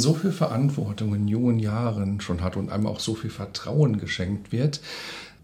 So viel Verantwortung in jungen Jahren schon hat und einem auch so viel Vertrauen geschenkt wird,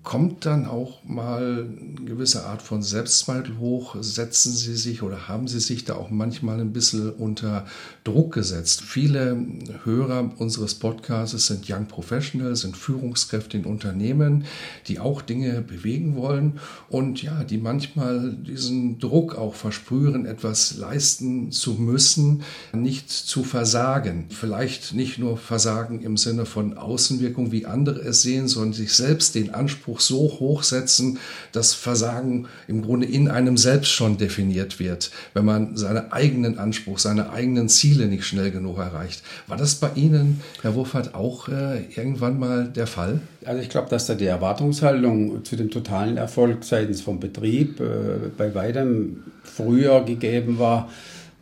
kommt dann auch mal eine gewisse Art von Selbstzweifel hoch? Setzen Sie sich oder haben Sie sich da auch manchmal ein bisschen unter Druck gesetzt? Viele Hörer unseres Podcasts sind Young Professionals, sind Führungskräfte in Unternehmen, die auch Dinge bewegen wollen und ja, die manchmal diesen Druck auch verspüren, etwas leisten zu müssen, nicht zu versagen. Vielleicht nicht nur Versagen im Sinne von Außenwirkung, wie andere es sehen, sondern sich selbst den Anspruch Anspruch so hoch setzen, dass Versagen im Grunde in einem selbst schon definiert wird, wenn man seinen eigenen Anspruch, seine eigenen Ziele nicht schnell genug erreicht. War das bei Ihnen, Herr Wurfert, auch äh, irgendwann mal der Fall? Also ich glaube, dass da die Erwartungshaltung zu dem totalen Erfolg seitens vom Betrieb äh, bei weitem früher gegeben war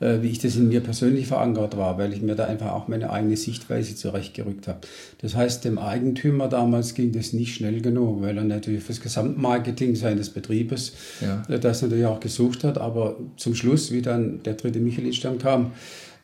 wie ich das in mir persönlich verankert war, weil ich mir da einfach auch meine eigene Sichtweise zurechtgerückt habe. Das heißt, dem Eigentümer damals ging das nicht schnell genug, weil er natürlich fürs Gesamtmarketing seines Betriebes ja. Äh, das natürlich auch gesucht hat. Aber zum Schluss, wie dann der dritte Michelin-Stern kam,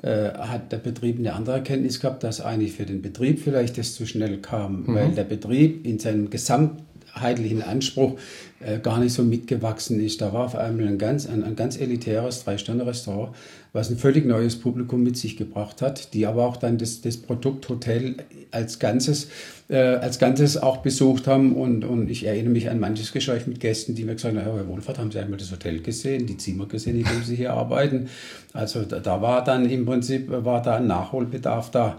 äh, hat der Betrieb eine andere Erkenntnis gehabt, dass eigentlich für den Betrieb vielleicht das zu schnell kam, mhm. weil der Betrieb in seinem Gesamt heidlichen Anspruch äh, gar nicht so mitgewachsen ist. Da war auf einmal ein ganz, ein, ein ganz elitäres Drei-Sterne-Restaurant, was ein völlig neues Publikum mit sich gebracht hat, die aber auch dann das, das Produkt Hotel als Ganzes, äh, als Ganzes auch besucht haben. Und, und ich erinnere mich an manches Gespräch mit Gästen, die mir gesagt haben, Herr Wohlfahrt, haben Sie einmal das Hotel gesehen, die Zimmer gesehen, in denen Sie hier arbeiten? Also da, da war dann im Prinzip, war da ein Nachholbedarf da.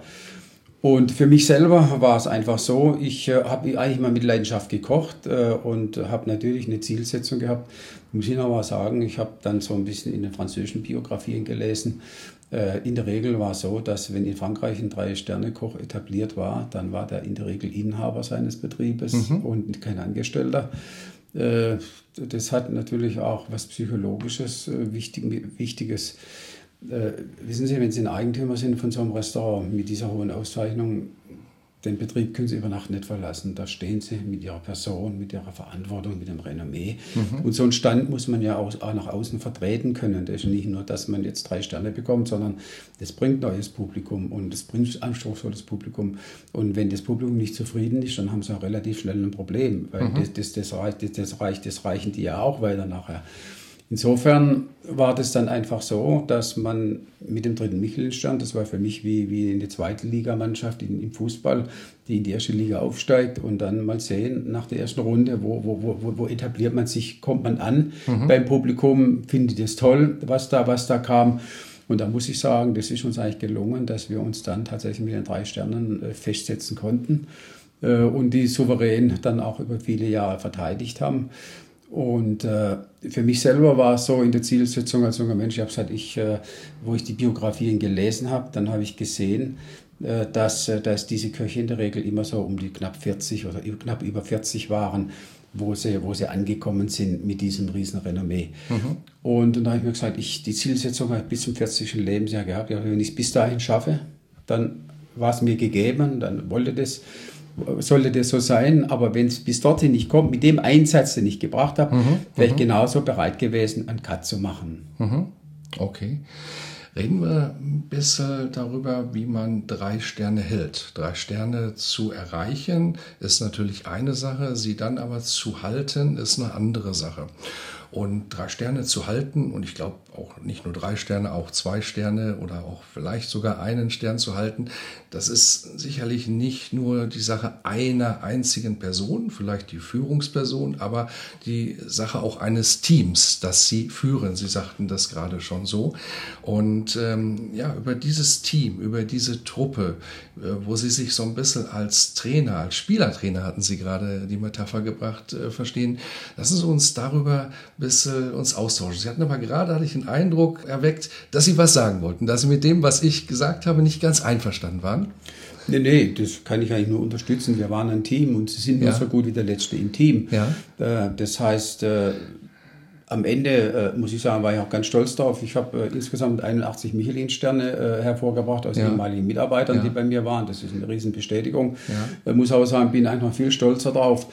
Und für mich selber war es einfach so, ich äh, habe eigentlich immer mit Leidenschaft gekocht äh, und habe natürlich eine Zielsetzung gehabt. Muss ich noch mal sagen, ich habe dann so ein bisschen in den französischen Biografien gelesen. Äh, in der Regel war es so, dass wenn in Frankreich ein Drei-Sterne-Koch etabliert war, dann war der in der Regel Inhaber seines Betriebes mhm. und kein Angestellter. Äh, das hat natürlich auch was Psychologisches, äh, wichtig, Wichtiges äh, wissen Sie, wenn Sie ein Eigentümer sind von so einem Restaurant mit dieser hohen Auszeichnung, den Betrieb können Sie über Nacht nicht verlassen. Da stehen Sie mit Ihrer Person, mit Ihrer Verantwortung, mit dem Renommee. Mhm. Und so einen Stand muss man ja auch, auch nach außen vertreten können. Das ist nicht nur, dass man jetzt drei Sterne bekommt, sondern das bringt neues Publikum und das bringt anspruchsvolles Publikum. Und wenn das Publikum nicht zufrieden ist, dann haben Sie auch relativ schnell ein Problem, weil mhm. das, das, das, reicht, das, das, reicht, das reichen die ja auch weiter nachher. Insofern war das dann einfach so, dass man mit dem dritten Michelin-Stern, das war für mich wie, wie eine zweite Ligamannschaft im Fußball, die in die erste Liga aufsteigt und dann mal sehen nach der ersten Runde, wo, wo, wo, wo etabliert man sich, kommt man an mhm. beim Publikum, findet es toll, was da, was da kam. Und da muss ich sagen, das ist uns eigentlich gelungen, dass wir uns dann tatsächlich mit den drei Sternen äh, festsetzen konnten äh, und die souverän dann auch über viele Jahre verteidigt haben. Und äh, für mich selber war es so in der Zielsetzung als junger Mensch, ich habe seit ich, äh, wo ich die Biografien gelesen habe, dann habe ich gesehen, äh, dass, äh, dass diese Köche in der Regel immer so um die knapp 40 oder knapp über 40 waren, wo sie, wo sie angekommen sind mit diesem riesen Renommee. Mhm. Und dann habe ich mir gesagt, ich, die Zielsetzung habe ich bis zum 40. Lebensjahr gehabt. Ja, wenn ich es bis dahin schaffe, dann war es mir gegeben, dann wollte das sollte das so sein, aber wenn es bis dorthin nicht kommt, mit dem Einsatz, den ich gebracht habe, mhm, wäre ich mhm. genauso bereit gewesen, einen Cut zu machen. Mhm. Okay. Reden wir ein bisschen darüber, wie man drei Sterne hält. Drei Sterne zu erreichen ist natürlich eine Sache, sie dann aber zu halten ist eine andere Sache. Und drei Sterne zu halten, und ich glaube auch nicht nur drei Sterne, auch zwei Sterne oder auch vielleicht sogar einen Stern zu halten, das ist sicherlich nicht nur die Sache einer einzigen Person, vielleicht die Führungsperson, aber die Sache auch eines Teams, das sie führen. Sie sagten das gerade schon so. Und ähm, ja, über dieses Team, über diese Truppe, äh, wo sie sich so ein bisschen als Trainer, als Spielertrainer hatten sie gerade die Metapher gebracht, äh, verstehen, lassen Sie uns darüber bisschen uns austauschen. Sie hatten aber gerade, hatte ich den Eindruck erweckt, dass Sie was sagen wollten, dass Sie mit dem, was ich gesagt habe, nicht ganz einverstanden waren. Nee, nee, das kann ich eigentlich nur unterstützen. Wir waren ein Team und sie sind nur ja. so gut wie der Letzte im Team. Ja. Äh, das heißt, äh, am Ende, äh, muss ich sagen, war ich auch ganz stolz darauf. Ich habe insgesamt 81 Michelin-Sterne hervorgebracht aus ja. ehemaligen Mitarbeitern, ja. die bei mir waren. Das ist eine Riesenbestätigung. Ja. muss aber sagen, bin einfach viel stolzer darauf.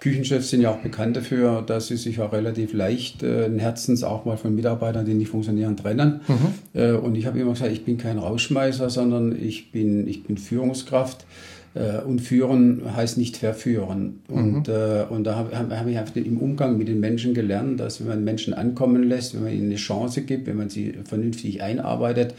Küchenchefs sind ja auch bekannt dafür, dass sie sich auch relativ leicht äh, Herzens auch mal von Mitarbeitern, die nicht funktionieren, trennen. Mhm. Äh, und ich habe immer gesagt, ich bin kein Rausschmeißer, sondern ich bin, ich bin Führungskraft. Äh, und führen heißt nicht verführen. Und, mhm. äh, und da habe hab ich einfach im Umgang mit den Menschen gelernt, dass wenn man Menschen ankommen lässt, wenn man ihnen eine Chance gibt, wenn man sie vernünftig einarbeitet,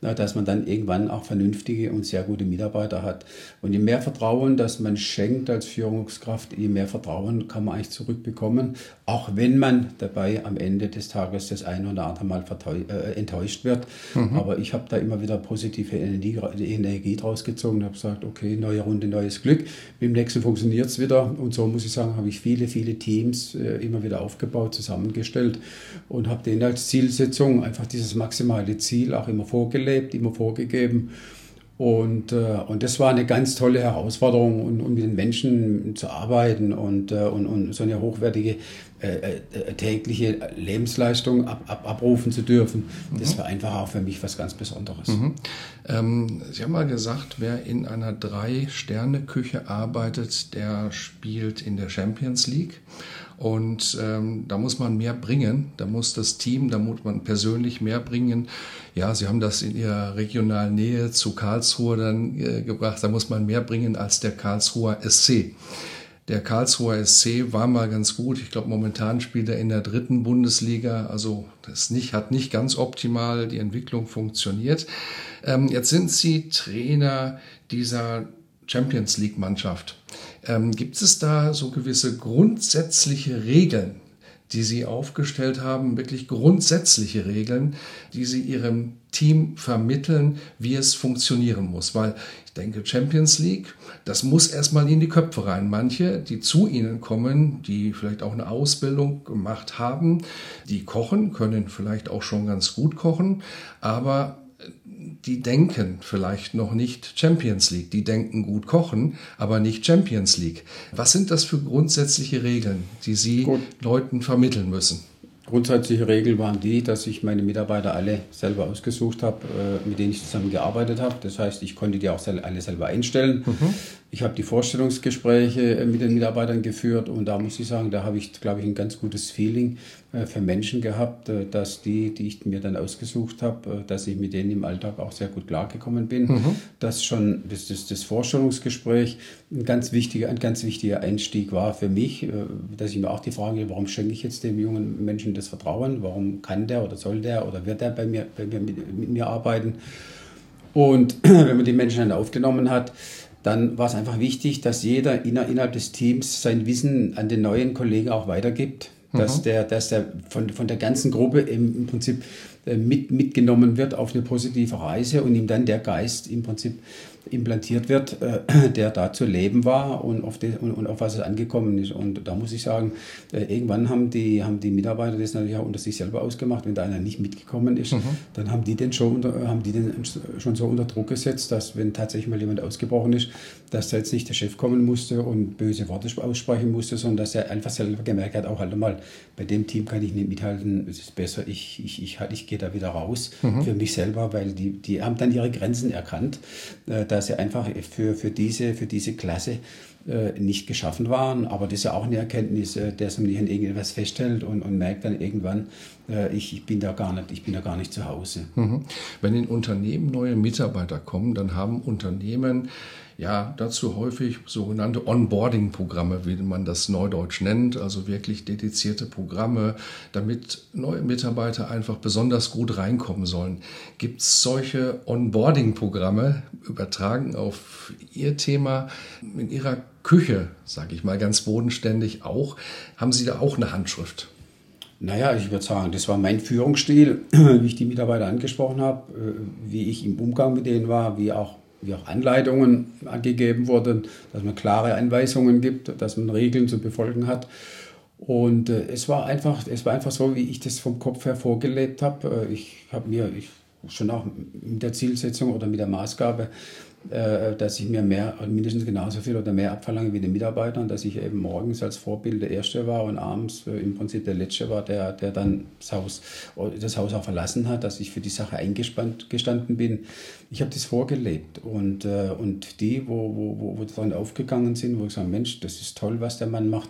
dass man dann irgendwann auch vernünftige und sehr gute Mitarbeiter hat. Und je mehr Vertrauen, das man schenkt als Führungskraft, je mehr Vertrauen kann man eigentlich zurückbekommen, auch wenn man dabei am Ende des Tages das ein oder andere Mal äh, enttäuscht wird. Mhm. Aber ich habe da immer wieder positive Energie, Energie draus gezogen und habe gesagt, okay, neue Runde, neues Glück. Mit dem nächsten funktioniert es wieder. Und so muss ich sagen, habe ich viele, viele Teams äh, immer wieder aufgebaut, zusammengestellt und habe denen als Zielsetzung einfach dieses maximale Ziel auch immer vorgelegt vorgelebt, immer vorgegeben. Und, äh, und das war eine ganz tolle Herausforderung, und, und mit den Menschen zu arbeiten und, äh, und, und so eine hochwertige äh, äh tägliche Lebensleistung ab, ab, abrufen zu dürfen. Mhm. Das war einfach auch für mich was ganz Besonderes. Mhm. Ähm, Sie haben mal gesagt, wer in einer Drei-Sterne-Küche arbeitet, der spielt in der Champions League. Und ähm, da muss man mehr bringen, da muss das Team, da muss man persönlich mehr bringen. Ja, Sie haben das in Ihrer regionalen Nähe zu Karlsruhe dann äh, gebracht, da muss man mehr bringen als der Karlsruher SC. Der Karlsruher SC war mal ganz gut. Ich glaube, momentan spielt er in der dritten Bundesliga. Also das nicht, hat nicht ganz optimal die Entwicklung funktioniert. Ähm, jetzt sind Sie Trainer dieser Champions League Mannschaft. Ähm, gibt es da so gewisse grundsätzliche Regeln, die Sie aufgestellt haben, wirklich grundsätzliche Regeln, die Sie Ihrem Team vermitteln, wie es funktionieren muss? Weil ich denke, Champions League, das muss erstmal in die Köpfe rein. Manche, die zu Ihnen kommen, die vielleicht auch eine Ausbildung gemacht haben, die kochen, können vielleicht auch schon ganz gut kochen, aber die denken vielleicht noch nicht Champions League, die denken gut kochen, aber nicht Champions League. Was sind das für grundsätzliche Regeln, die Sie gut. Leuten vermitteln müssen? Grundsätzliche Regeln waren die, dass ich meine Mitarbeiter alle selber ausgesucht habe, äh, mit denen ich zusammen gearbeitet habe. Das heißt, ich konnte die auch alle selber einstellen. Mhm. Ich habe die Vorstellungsgespräche äh, mit den Mitarbeitern geführt und da muss ich sagen, da habe ich, glaube ich, ein ganz gutes Feeling äh, für Menschen gehabt, äh, dass die, die ich mir dann ausgesucht habe, dass ich mit denen im Alltag auch sehr gut klargekommen bin. Mhm. Das schon das, das, das Vorstellungsgespräch ein ganz wichtiger, ein ganz wichtiger Einstieg war für mich, dass ich mir auch die Frage, warum schenke ich jetzt dem jungen Menschen das Vertrauen? Warum kann der oder soll der oder wird der bei mir, bei mir mit, mit mir arbeiten? Und wenn man die Menschen dann aufgenommen hat, dann war es einfach wichtig, dass jeder innerhalb des Teams sein Wissen an den neuen Kollegen auch weitergibt. Dass, mhm. der, dass der von, von der ganzen Gruppe im, im Prinzip äh, mit, mitgenommen wird auf eine positive Reise und ihm dann der Geist im Prinzip implantiert wird, äh, der da zu leben war und auf, die, und, und, auf was es angekommen ist. Und da muss ich sagen, äh, irgendwann haben die, haben die Mitarbeiter das natürlich auch unter sich selber ausgemacht. Wenn da einer nicht mitgekommen ist, mhm. dann haben die den schon unter, haben die den schon so unter Druck gesetzt, dass wenn tatsächlich mal jemand ausgebrochen ist, dass da jetzt nicht der Chef kommen musste und böse Worte aussprechen musste, sondern dass er einfach selber gemerkt hat, auch halt mal, bei dem Team kann ich nicht mithalten, es ist besser, ich, ich, ich, ich gehe da wieder raus mhm. für mich selber, weil die, die haben dann ihre Grenzen erkannt. Äh, dass sie einfach für, für, diese, für diese Klasse äh, nicht geschaffen waren. Aber das ist ja auch eine Erkenntnis, äh, dass man nicht an irgendetwas festhält und, und merkt dann irgendwann, äh, ich, ich, bin da gar nicht, ich bin da gar nicht zu Hause. Mhm. Wenn in Unternehmen neue Mitarbeiter kommen, dann haben Unternehmen ja, dazu häufig sogenannte Onboarding-Programme, wie man das neudeutsch nennt, also wirklich dedizierte Programme, damit neue Mitarbeiter einfach besonders gut reinkommen sollen. Gibt es solche Onboarding-Programme, übertragen auf Ihr Thema, in Ihrer Küche, sage ich mal ganz bodenständig auch? Haben Sie da auch eine Handschrift? Naja, ich würde sagen, das war mein Führungsstil, wie ich die Mitarbeiter angesprochen habe, äh, wie ich im Umgang mit denen war, wie auch wie auch Anleitungen angegeben wurden, dass man klare Anweisungen gibt, dass man Regeln zu befolgen hat. Und äh, es, war einfach, es war einfach so, wie ich das vom Kopf her vorgelebt habe. Äh, ich habe mir ich, schon auch mit der Zielsetzung oder mit der Maßgabe dass ich mir mehr, mindestens genauso viel oder mehr abverlange wie den Mitarbeitern, dass ich eben morgens als Vorbild der Erste war und abends äh, im Prinzip der Letzte war, der, der dann das Haus, das Haus auch verlassen hat, dass ich für die Sache eingespannt gestanden bin. Ich habe das vorgelebt und, äh, und die, wo, wo, wo, wo dann aufgegangen sind, wo ich sage, Mensch, das ist toll, was der Mann macht,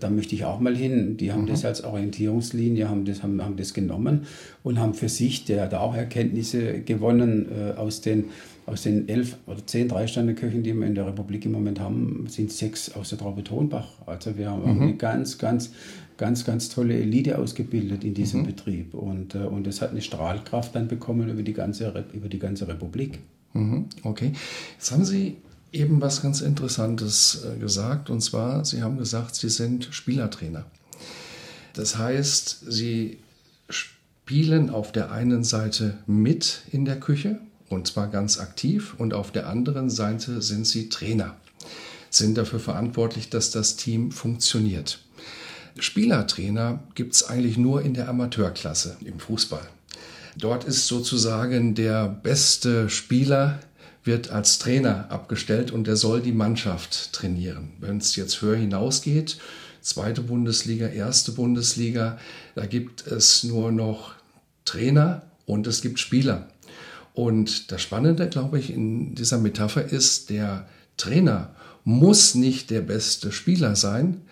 da möchte ich auch mal hin. Die haben mhm. das als Orientierungslinie, haben das, haben, haben das genommen und haben für sich, der hat auch Erkenntnisse gewonnen aus den aus den elf oder zehn Drei-Sterne-Köchen, die wir in der Republik im Moment haben, sind sechs aus der Traube Tonbach. Also wir haben mhm. eine ganz, ganz, ganz, ganz tolle Elite ausgebildet in diesem mhm. Betrieb. Und, äh, und es hat eine Strahlkraft dann bekommen über die ganze, über die ganze Republik. Mhm. Okay. Jetzt haben Sie eben was ganz Interessantes äh, gesagt. Und zwar, Sie haben gesagt, Sie sind Spielertrainer. Das heißt, Sie spielen auf der einen Seite mit in der Küche, und zwar ganz aktiv und auf der anderen Seite sind sie Trainer, sind dafür verantwortlich, dass das Team funktioniert. Spielertrainer gibt es eigentlich nur in der Amateurklasse im Fußball. Dort ist sozusagen der beste Spieler wird als Trainer abgestellt und der soll die Mannschaft trainieren. Wenn es jetzt höher hinausgeht, zweite Bundesliga, erste Bundesliga, da gibt es nur noch Trainer und es gibt Spieler. Und das Spannende, glaube ich, in dieser Metapher ist, der Trainer muss nicht der beste Spieler sein.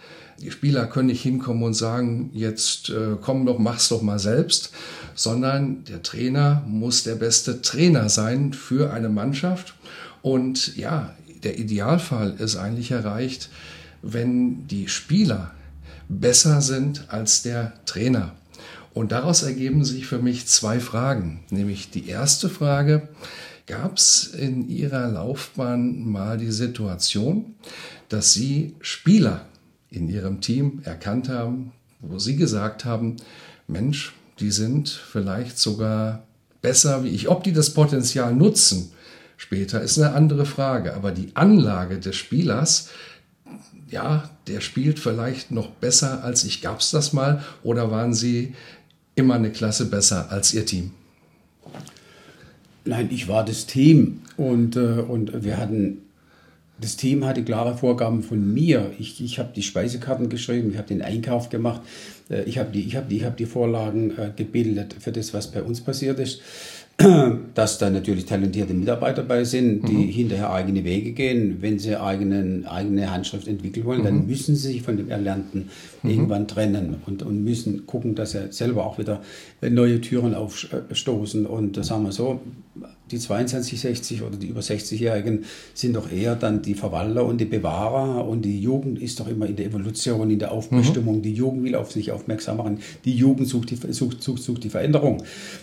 Die Spieler können nicht hinkommen und sagen, jetzt äh, komm doch, mach's doch mal selbst, sondern der Trainer muss der beste Trainer sein für eine Mannschaft. Und ja, der Idealfall ist eigentlich erreicht, wenn die Spieler besser sind als der Trainer. Und daraus ergeben sich für mich zwei Fragen. Nämlich die erste Frage, gab es in Ihrer Laufbahn mal die Situation, dass Sie Spieler in Ihrem Team erkannt haben, wo Sie gesagt haben, Mensch, die sind vielleicht sogar besser wie ich. Ob die das Potenzial nutzen, später ist eine andere Frage. Aber die Anlage des Spielers, ja, der spielt vielleicht noch besser als ich. Gab es das mal? Oder waren Sie immer eine Klasse besser als Ihr Team? Nein, ich war das Team und, äh, und wir hatten, das Team hatte klare Vorgaben von mir. Ich, ich habe die Speisekarten geschrieben, ich habe den Einkauf gemacht, äh, ich habe die, ich hab die, ich hab die Vorlagen äh, gebildet für das, was bei uns passiert ist dass da natürlich talentierte Mitarbeiter dabei sind, die mhm. hinterher eigene Wege gehen. Wenn sie eigenen, eigene Handschrift entwickeln wollen, mhm. dann müssen sie sich von dem Erlernten mhm. irgendwann trennen und, und müssen gucken, dass sie selber auch wieder neue Türen aufstoßen. Und das sagen wir so, die 22, 60 oder die über 60-Jährigen sind doch eher dann die Verwalter und die Bewahrer und die Jugend ist doch immer in der Evolution, in der Aufbestimmung. Mhm. Die Jugend will auf sich aufmerksam machen. Die Jugend sucht die, sucht, sucht, sucht die Veränderung.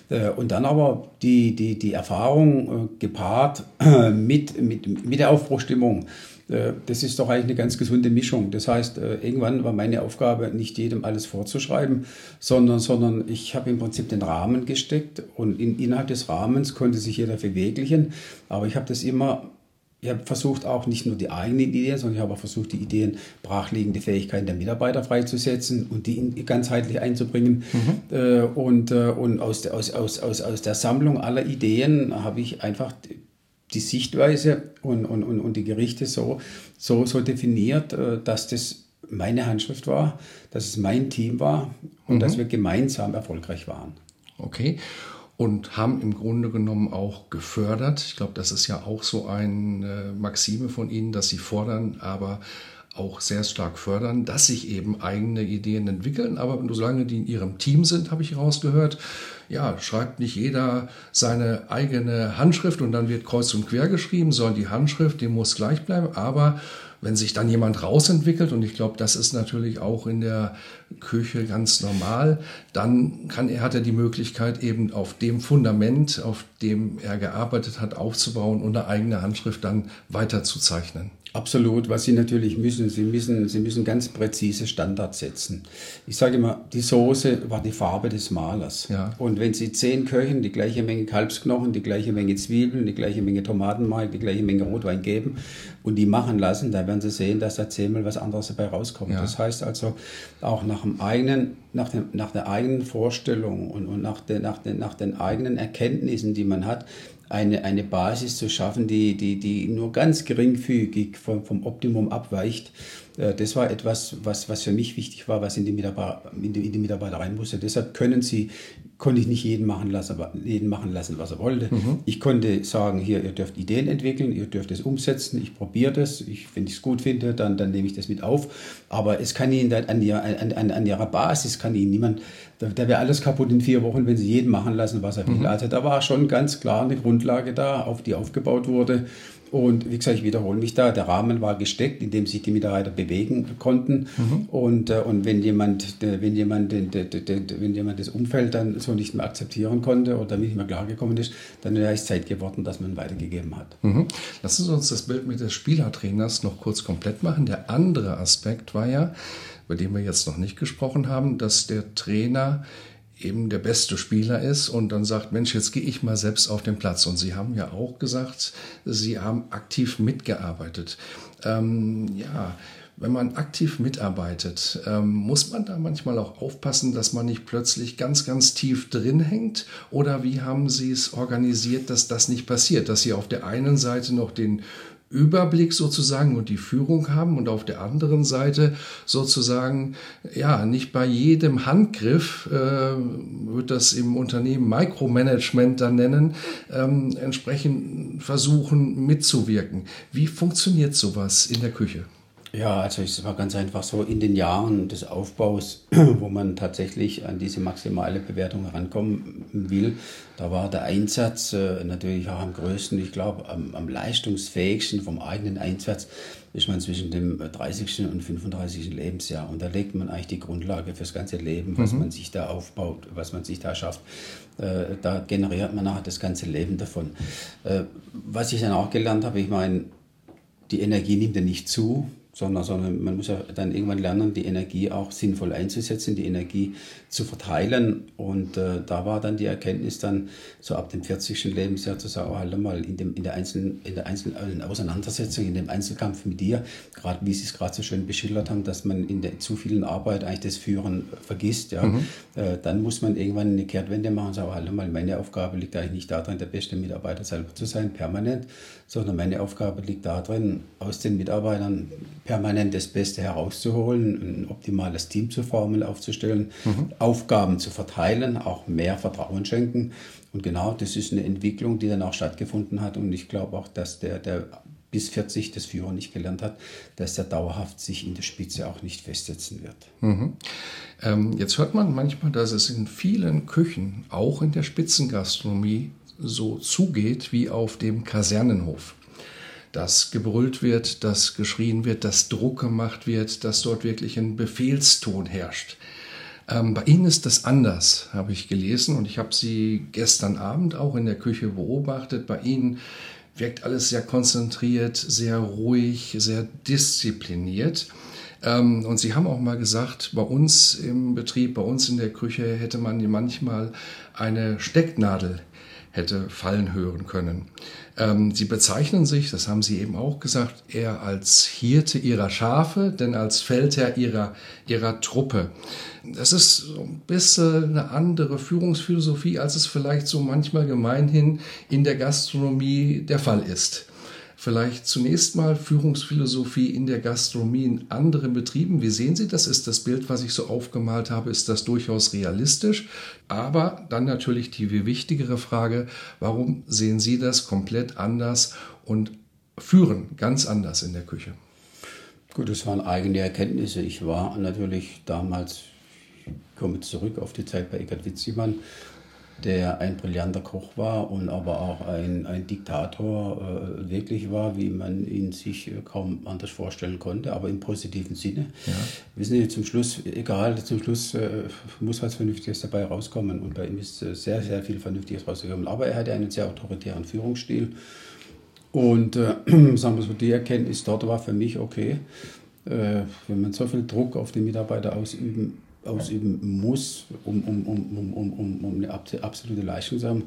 Äh, und dann aber die, die, die Erfahrung äh, gepaart mit, mit, mit der Aufbruchstimmung. Äh, das ist doch eigentlich eine ganz gesunde Mischung. Das heißt, äh, irgendwann war meine Aufgabe, nicht jedem alles vorzuschreiben, sondern, sondern ich habe im Prinzip den Rahmen gesteckt und in, innerhalb des Rahmens konnte sich jeder verwirklichen. Aber ich habe das immer ich habe versucht, auch nicht nur die eigenen Ideen, sondern ich habe auch versucht, die Ideen brachliegende Fähigkeiten der Mitarbeiter freizusetzen und die ganzheitlich einzubringen. Mhm. Äh, und und aus, aus, aus, aus, aus der Sammlung aller Ideen habe ich einfach die Sichtweise und, und, und, und die Gerichte so, so, so definiert, äh, dass das meine Handschrift war, dass es mein Team war und mhm. dass wir gemeinsam erfolgreich waren. Okay. Und haben im Grunde genommen auch gefördert. Ich glaube, das ist ja auch so eine Maxime von Ihnen, dass Sie fordern, aber auch sehr stark fördern, dass sich eben eigene Ideen entwickeln. Aber solange die in ihrem Team sind, habe ich rausgehört, ja, schreibt nicht jeder seine eigene Handschrift und dann wird kreuz und quer geschrieben, sondern die Handschrift, die muss gleich bleiben. Aber wenn sich dann jemand rausentwickelt, und ich glaube, das ist natürlich auch in der Küche ganz normal, dann kann er, hat er die Möglichkeit, eben auf dem Fundament, auf dem er gearbeitet hat, aufzubauen und eine eigene Handschrift dann weiterzuzeichnen. Absolut, was Sie natürlich müssen, Sie müssen, Sie müssen ganz präzise Standards setzen. Ich sage immer, die Soße war die Farbe des Malers. Ja. Und wenn Sie zehn Köchen die gleiche Menge Kalbsknochen, die gleiche Menge Zwiebeln, die gleiche Menge Tomatenmark, die gleiche Menge Rotwein geben und die machen lassen, dann werden Sie sehen, dass da zehnmal was anderes dabei rauskommt. Ja. Das heißt also, auch nach dem eigenen, nach, dem, nach der eigenen Vorstellung und, und nach, der, nach, den, nach den eigenen Erkenntnissen, die man hat, eine, eine Basis zu schaffen, die, die, die nur ganz geringfügig vom, vom Optimum abweicht. Äh, das war etwas, was, was für mich wichtig war, was in die, Mitarbeiter, in die, in die Mitarbeiter rein musste. Deshalb können sie konnte ich nicht jeden machen lassen, jeden machen lassen, was er wollte. Mhm. Ich konnte sagen, hier, ihr dürft Ideen entwickeln, ihr dürft es umsetzen, ich probiere das, ich, wenn ich es gut finde, dann, dann nehme ich das mit auf. Aber es kann Ihnen an, ihr, an, an, an Ihrer Basis kann Ihnen niemand, da, da wäre alles kaputt in vier Wochen, wenn Sie jeden machen lassen, was er will. Mhm. Also da war schon ganz klar eine Grundlage da, auf die aufgebaut wurde. Und wie gesagt, ich wiederhole mich da, der Rahmen war gesteckt, in dem sich die Mitarbeiter bewegen konnten. Mhm. Und, äh, und wenn jemand, wenn jemand, wenn jemand das Umfeld dann so nicht mehr akzeptieren konnte oder nicht mehr klargekommen ist, dann wäre es Zeit geworden, dass man weitergegeben hat. Mhm. Lassen Sie uns das Bild mit des Spielertrainers noch kurz komplett machen. Der andere Aspekt war ja, über den wir jetzt noch nicht gesprochen haben, dass der Trainer eben der beste Spieler ist und dann sagt, Mensch, jetzt gehe ich mal selbst auf den Platz. Und Sie haben ja auch gesagt, Sie haben aktiv mitgearbeitet. Ähm, ja, wenn man aktiv mitarbeitet, ähm, muss man da manchmal auch aufpassen, dass man nicht plötzlich ganz, ganz tief drin hängt? Oder wie haben Sie es organisiert, dass das nicht passiert? Dass Sie auf der einen Seite noch den Überblick sozusagen und die Führung haben und auf der anderen Seite sozusagen, ja, nicht bei jedem Handgriff, äh, wird das im Unternehmen Micromanagement dann nennen, ähm, entsprechend versuchen mitzuwirken. Wie funktioniert sowas in der Küche? Ja, also es war ganz einfach so in den Jahren des Aufbaus, wo man tatsächlich an diese maximale Bewertung herankommen will, da war der Einsatz äh, natürlich auch am größten, ich glaube am, am, leistungsfähigsten vom eigenen Einsatz ist man zwischen dem 30. und 35. Lebensjahr und da legt man eigentlich die Grundlage fürs ganze Leben, was mhm. man sich da aufbaut, was man sich da schafft. Äh, da generiert man nachher das ganze Leben davon. Äh, was ich dann auch gelernt habe, ich meine, die Energie nimmt ja nicht zu, sondern, sondern man muss ja dann irgendwann lernen, die Energie auch sinnvoll einzusetzen, die Energie zu verteilen. Und äh, da war dann die Erkenntnis dann so ab dem 40. Lebensjahr zu sagen, oh, halt mal in, dem, in der einzelnen, in der einzelnen Auseinandersetzung, in dem Einzelkampf mit dir, gerade wie Sie es gerade so schön beschildert haben, dass man in der zu vielen Arbeit eigentlich das Führen vergisst, ja, mhm. äh, dann muss man irgendwann eine Kehrtwende machen und sagen, oh, halt mal, meine Aufgabe liegt eigentlich nicht darin, der beste Mitarbeiter selber zu sein, permanent, sondern meine Aufgabe liegt darin, aus den Mitarbeitern permanent das Beste herauszuholen, ein optimales Team zu formen, aufzustellen, mhm. Aufgaben zu verteilen, auch mehr Vertrauen schenken. Und genau das ist eine Entwicklung, die dann auch stattgefunden hat. Und ich glaube auch, dass der, der bis 40 das Führer nicht gelernt hat, dass er dauerhaft sich in der Spitze auch nicht festsetzen wird. Mhm. Ähm, jetzt hört man manchmal, dass es in vielen Küchen, auch in der Spitzengastronomie, so zugeht wie auf dem Kasernenhof dass gebrüllt wird, dass geschrien wird, dass Druck gemacht wird, dass dort wirklich ein Befehlston herrscht. Ähm, bei Ihnen ist das anders, habe ich gelesen und ich habe Sie gestern Abend auch in der Küche beobachtet. Bei Ihnen wirkt alles sehr konzentriert, sehr ruhig, sehr diszipliniert. Ähm, und Sie haben auch mal gesagt, bei uns im Betrieb, bei uns in der Küche hätte man manchmal eine Stecknadel hätte fallen hören können. Ähm, sie bezeichnen sich, das haben Sie eben auch gesagt, eher als Hirte ihrer Schafe, denn als Feldherr ihrer, ihrer Truppe. Das ist ein bisschen eine andere Führungsphilosophie, als es vielleicht so manchmal gemeinhin in der Gastronomie der Fall ist. Vielleicht zunächst mal Führungsphilosophie in der Gastronomie in anderen Betrieben. Wie sehen Sie das? Ist das Bild, was ich so aufgemalt habe, ist das durchaus realistisch? Aber dann natürlich die wichtigere Frage, warum sehen Sie das komplett anders und führen ganz anders in der Küche? Gut, das waren eigene Erkenntnisse. Ich war natürlich damals, ich komme zurück auf die Zeit bei Eckart Witzimann, der ein brillanter Koch war und aber auch ein, ein Diktator äh, wirklich war, wie man ihn sich äh, kaum anders vorstellen konnte, aber im positiven Sinne. Ja. Wissen Sie, zum Schluss, egal, zum Schluss äh, muss was Vernünftiges dabei rauskommen und bei ihm ist äh, sehr, sehr viel Vernünftiges rausgekommen. Aber er hatte einen sehr autoritären Führungsstil Und äh, sagen wir so, die Erkenntnis dort war für mich, okay, äh, wenn man so viel Druck auf die Mitarbeiter ausüben, ausüben muss, um, um, um, um, um, um eine absolute Leistung zu haben,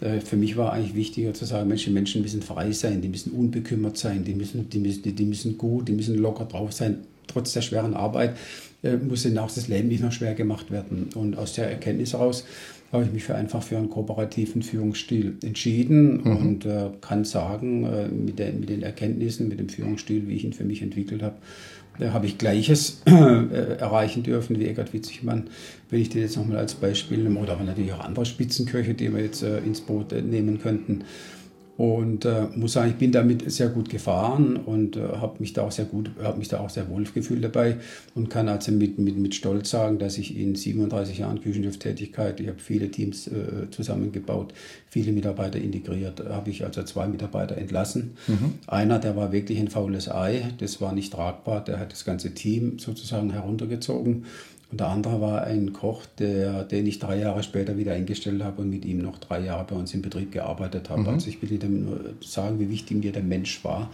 äh, für mich war eigentlich wichtiger zu sagen, Mensch, die Menschen müssen frei sein, die müssen unbekümmert sein, die müssen, die müssen, die müssen gut, die müssen locker drauf sein, trotz der schweren Arbeit äh, muss ihnen auch das Leben nicht mehr schwer gemacht werden. Und aus der Erkenntnis heraus habe ich mich für einfach für einen kooperativen Führungsstil entschieden mhm. und äh, kann sagen, äh, mit, der, mit den Erkenntnissen, mit dem Führungsstil, wie ich ihn für mich entwickelt habe, da habe ich Gleiches äh, erreichen dürfen wie Egert Witzigmann, wenn ich den jetzt nochmal als Beispiel nehme, oder aber natürlich auch andere Spitzenköche, die wir jetzt äh, ins Boot äh, nehmen könnten. Und äh, muss sagen, ich bin damit sehr gut gefahren und äh, habe mich da auch sehr gut, habe mich da auch sehr wohl gefühlt dabei und kann also mit, mit, mit Stolz sagen, dass ich in 37 Jahren Küchenchef-Tätigkeit, ich habe viele Teams äh, zusammengebaut, viele Mitarbeiter integriert, habe ich also zwei Mitarbeiter entlassen. Mhm. Einer, der war wirklich ein faules Ei, das war nicht tragbar, der hat das ganze Team sozusagen heruntergezogen. Und der andere war ein Koch, der, den ich drei Jahre später wieder eingestellt habe und mit ihm noch drei Jahre bei uns im Betrieb gearbeitet habe. Mhm. Also ich will damit nur sagen, wie wichtig mir der Mensch war,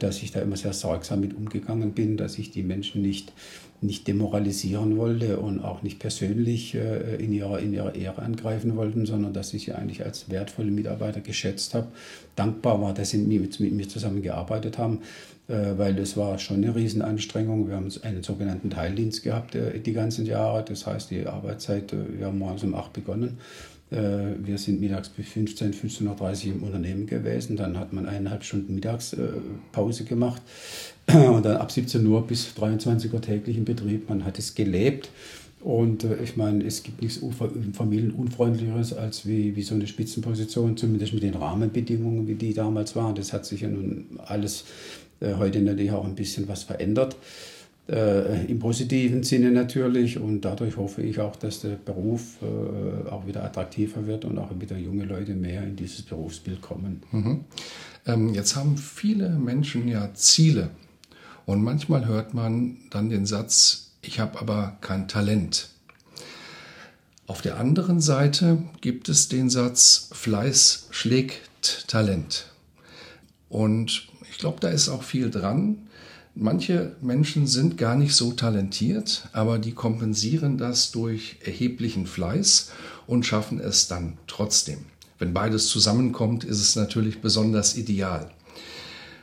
dass ich da immer sehr sorgsam mit umgegangen bin, dass ich die Menschen nicht, nicht demoralisieren wollte und auch nicht persönlich äh, in, ihrer, in ihrer Ehre angreifen wollte, sondern dass ich sie eigentlich als wertvolle Mitarbeiter geschätzt habe, dankbar war, dass sie mit, mit mir zusammengearbeitet haben. Äh, weil es war schon eine Riesenanstrengung. Wir haben einen sogenannten Teildienst gehabt äh, die ganzen Jahre. Das heißt, die Arbeitszeit, wir haben morgens um 8 begonnen. Wir sind mittags bis 15, 15.30 Uhr im Unternehmen gewesen. Dann hat man eineinhalb Stunden Mittagspause gemacht und dann ab 17 Uhr bis 23 Uhr täglich im Betrieb. Man hat es gelebt. Und äh, ich meine, es gibt nichts familienunfreundlicheres als wie, wie so eine Spitzenposition, zumindest mit den Rahmenbedingungen, wie die damals waren. Das hat sich ja nun alles äh, heute natürlich auch ein bisschen was verändert. Äh, Im positiven Sinne natürlich und dadurch hoffe ich auch, dass der Beruf äh, auch wieder attraktiver wird und auch wieder junge Leute mehr in dieses Berufsbild kommen. Mhm. Ähm, jetzt haben viele Menschen ja Ziele und manchmal hört man dann den Satz, ich habe aber kein Talent. Auf der anderen Seite gibt es den Satz, Fleiß schlägt Talent. Und ich glaube, da ist auch viel dran. Manche Menschen sind gar nicht so talentiert, aber die kompensieren das durch erheblichen Fleiß und schaffen es dann trotzdem. Wenn beides zusammenkommt, ist es natürlich besonders ideal.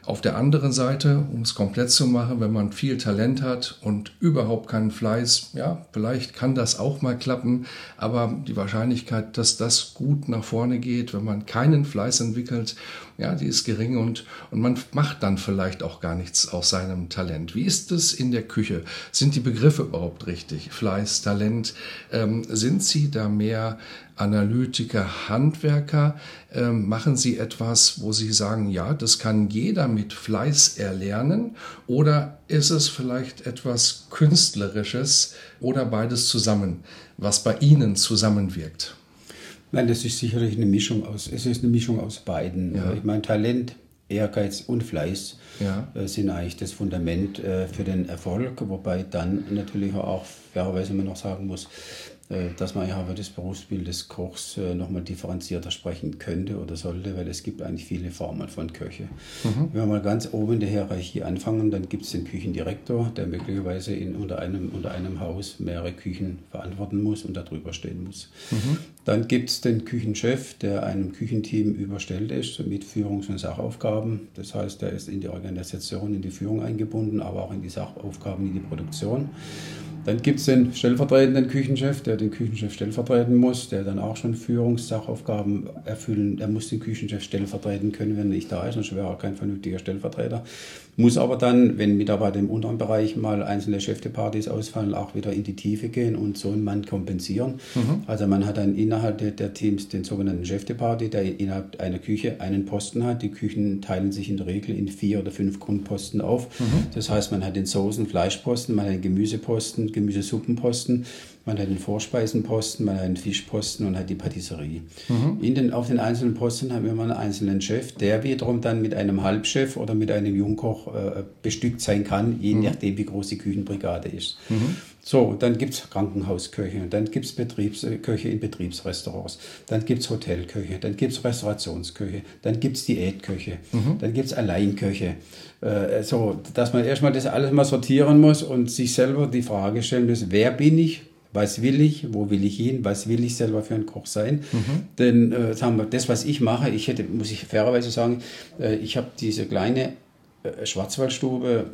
Auf der anderen Seite, um es komplett zu machen, wenn man viel Talent hat und überhaupt keinen Fleiß, ja, vielleicht kann das auch mal klappen, aber die Wahrscheinlichkeit, dass das gut nach vorne geht, wenn man keinen Fleiß entwickelt, ja, die ist gering und, und man macht dann vielleicht auch gar nichts aus seinem Talent. Wie ist es in der Küche? Sind die Begriffe überhaupt richtig? Fleiß, Talent, ähm, sind Sie da mehr Analytiker, Handwerker? Ähm, machen Sie etwas, wo Sie sagen, ja, das kann jeder mit Fleiß erlernen? Oder ist es vielleicht etwas Künstlerisches oder beides zusammen, was bei Ihnen zusammenwirkt? Nein, das ist sicherlich eine Mischung aus, es ist eine Mischung aus beiden. Ja. Ich meine, Talent, Ehrgeiz und Fleiß ja. Äh, sind eigentlich das Fundament äh, für den Erfolg, wobei dann natürlich auch fairerweise man noch sagen muss, dass man ja über das Berufsbild des Kochs äh, nochmal differenzierter sprechen könnte oder sollte, weil es gibt eigentlich viele Formen von Köche. Mhm. Wenn wir mal ganz oben in der Hierarchie anfangen, dann gibt es den Küchendirektor, der möglicherweise in, unter, einem, unter einem Haus mehrere Küchen verantworten muss und darüber stehen muss. Mhm. Dann gibt es den Küchenchef, der einem Küchenteam überstellt ist mit Führungs- und Sachaufgaben. Das heißt, er ist in die Organisation, in die Führung eingebunden, aber auch in die Sachaufgaben, in die Produktion. Dann gibt es den stellvertretenden Küchenchef, der den Küchenchef stellvertreten muss, der dann auch schon Führungssachaufgaben erfüllen. Er muss den Küchenchef stellvertreten können, wenn er nicht da ist, sonst wäre er kein vernünftiger Stellvertreter. Muss aber dann, wenn Mitarbeiter im unteren Bereich mal einzelne Chefdepartys ausfallen, auch wieder in die Tiefe gehen und so einen Mann kompensieren. Mhm. Also man hat dann innerhalb der, Teams den sogenannten Chefdeparty, der innerhalb einer Küche einen Posten hat. Die Küchen teilen sich in der Regel in vier oder fünf Grundposten auf. Mhm. Das heißt, man hat den Soßen, Fleischposten, man hat den Gemüseposten, Gemüsesuppenposten man hat den Vorspeisenposten, man hat den Fischposten und hat die Patisserie. Mhm. In den, auf den einzelnen Posten haben wir immer einen einzelnen Chef, der wiederum dann mit einem Halbchef oder mit einem Jungkoch äh, bestückt sein kann, je mhm. nachdem, wie groß die Küchenbrigade ist. Mhm. So, dann gibt es Krankenhausköche, dann gibt es Betriebsköche in Betriebsrestaurants, dann gibt es Hotelköche, dann gibt es Restaurationsköche, dann gibt es Diätköche, mhm. dann gibt es Alleinköche. Äh, so, dass man erstmal das alles mal sortieren muss und sich selber die Frage stellen muss, wer bin ich, was will ich, wo will ich hin, was will ich selber für ein Koch sein. Mhm. Denn äh, wir, das, was ich mache, ich hätte, muss ich fairerweise sagen, äh, ich habe diese kleine äh, Schwarzwaldstube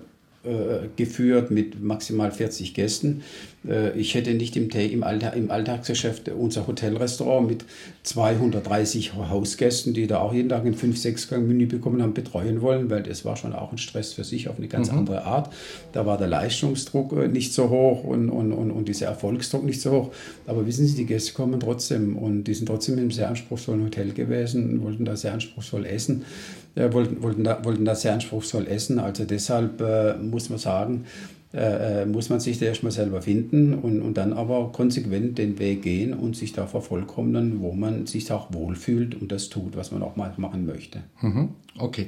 geführt mit maximal 40 Gästen. Äh, ich hätte nicht im, im, Alltag, im Alltagsgeschäft unser Hotelrestaurant mit 230 Hausgästen, die da auch jeden Tag ein 5-6-Gang-Menü bekommen haben, betreuen wollen, weil das war schon auch ein Stress für sich auf eine ganz mhm. andere Art. Da war der Leistungsdruck äh, nicht so hoch und, und, und, und dieser Erfolgsdruck nicht so hoch. Aber wissen Sie, die Gäste kommen trotzdem und die sind trotzdem in einem sehr anspruchsvollen Hotel gewesen, wollten da sehr anspruchsvoll essen, äh, wollten, wollten, da, wollten da sehr anspruchsvoll essen. Also deshalb äh, muss man sagen, äh, äh, muss man sich da erstmal selber finden und, und dann aber konsequent den Weg gehen und sich da vervollkommnen, wo man sich auch wohlfühlt und das tut, was man auch mal machen möchte. Mhm. Okay.